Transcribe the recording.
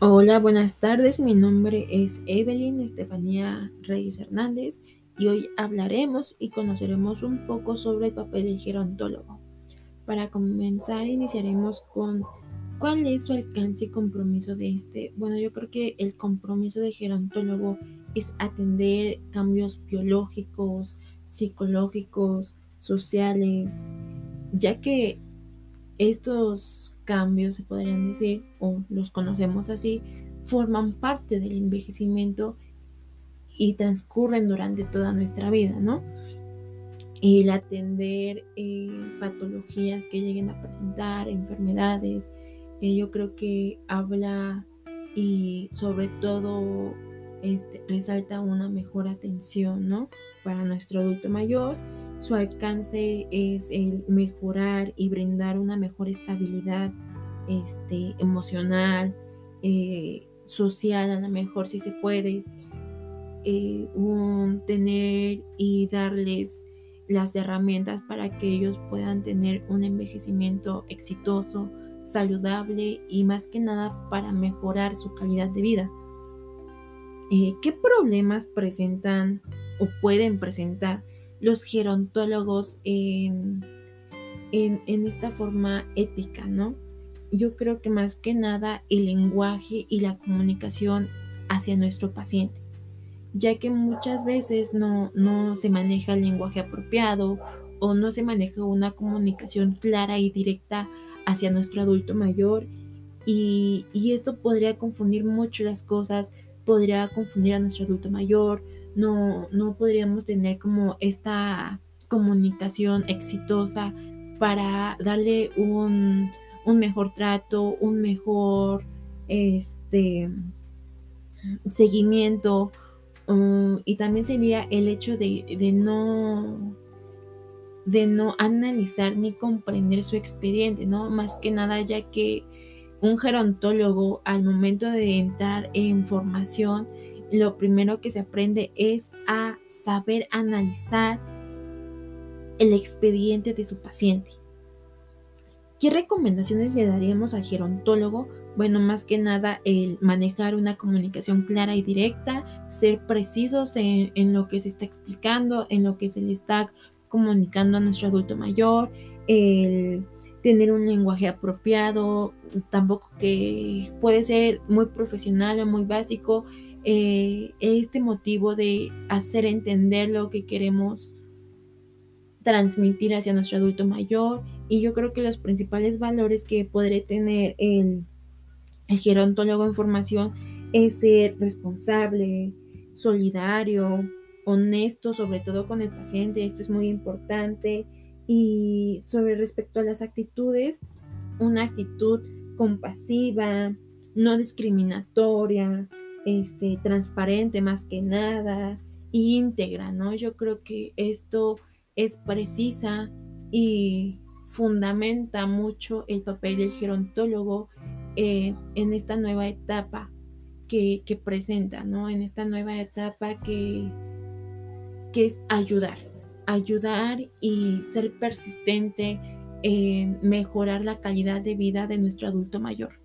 Hola, buenas tardes. Mi nombre es Evelyn Estefanía Reyes Hernández y hoy hablaremos y conoceremos un poco sobre el papel del gerontólogo. Para comenzar, iniciaremos con cuál es su alcance y compromiso de este. Bueno, yo creo que el compromiso del gerontólogo es atender cambios biológicos, psicológicos, sociales, ya que estos cambios, se podrían decir, o los conocemos así, forman parte del envejecimiento y transcurren durante toda nuestra vida, ¿no? El atender eh, patologías que lleguen a presentar, enfermedades, eh, yo creo que habla y sobre todo este, resalta una mejor atención, ¿no? Para nuestro adulto mayor su alcance es el mejorar y brindar una mejor estabilidad este, emocional, eh, social, a lo mejor si se puede, eh, tener y darles las herramientas para que ellos puedan tener un envejecimiento exitoso, saludable y más que nada para mejorar su calidad de vida. Eh, ¿Qué problemas presentan o pueden presentar los gerontólogos en, esta forma ética, ¿no? Yo creo que más que nada el lenguaje y la comunicación hacia nuestro paciente, ya que muchas veces no, no se maneja el lenguaje apropiado o no se maneja una comunicación clara y directa hacia nuestro adulto mayor y, y, esto podría confundir mucho las cosas, podría confundir a nuestro adulto mayor, no, no podríamos tener como esta comunicación exitosa para darle un, mejor trato, un mejor este, seguimiento. Um, y también sería el hecho de, de, no de no analizar ni comprender su expediente, ¿no? Más que nada ya que un gerontólogo al momento de entrar en formación lo primero que se aprende es a saber analizar el expediente de su paciente. ¿Qué recomendaciones le daríamos al gerontólogo? Bueno, más que nada el manejar una comunicación clara y directa, ser precisos en, lo que se está explicando, en lo que se le está comunicando a nuestro adulto mayor, el tener un lenguaje apropiado, tampoco que puede ser muy profesional o muy básico, eh, este motivo de hacer entender lo que queremos transmitir hacia nuestro adulto mayor y yo creo que los principales valores que podré tener el, el gerontólogo en formación es ser responsable, solidario, honesto, sobre todo con el paciente, esto es muy importante. Y sobre respecto a las actitudes, una actitud compasiva, no discriminatoria, este, transparente más que nada, íntegra, ¿no? Yo creo que esto es precisa y fundamenta mucho el papel del gerontólogo eh, en esta nueva etapa que, que, presenta, ¿no? En esta nueva etapa que, que es ayudar, ayudar y ser persistente en mejorar la calidad de vida de nuestro adulto mayor.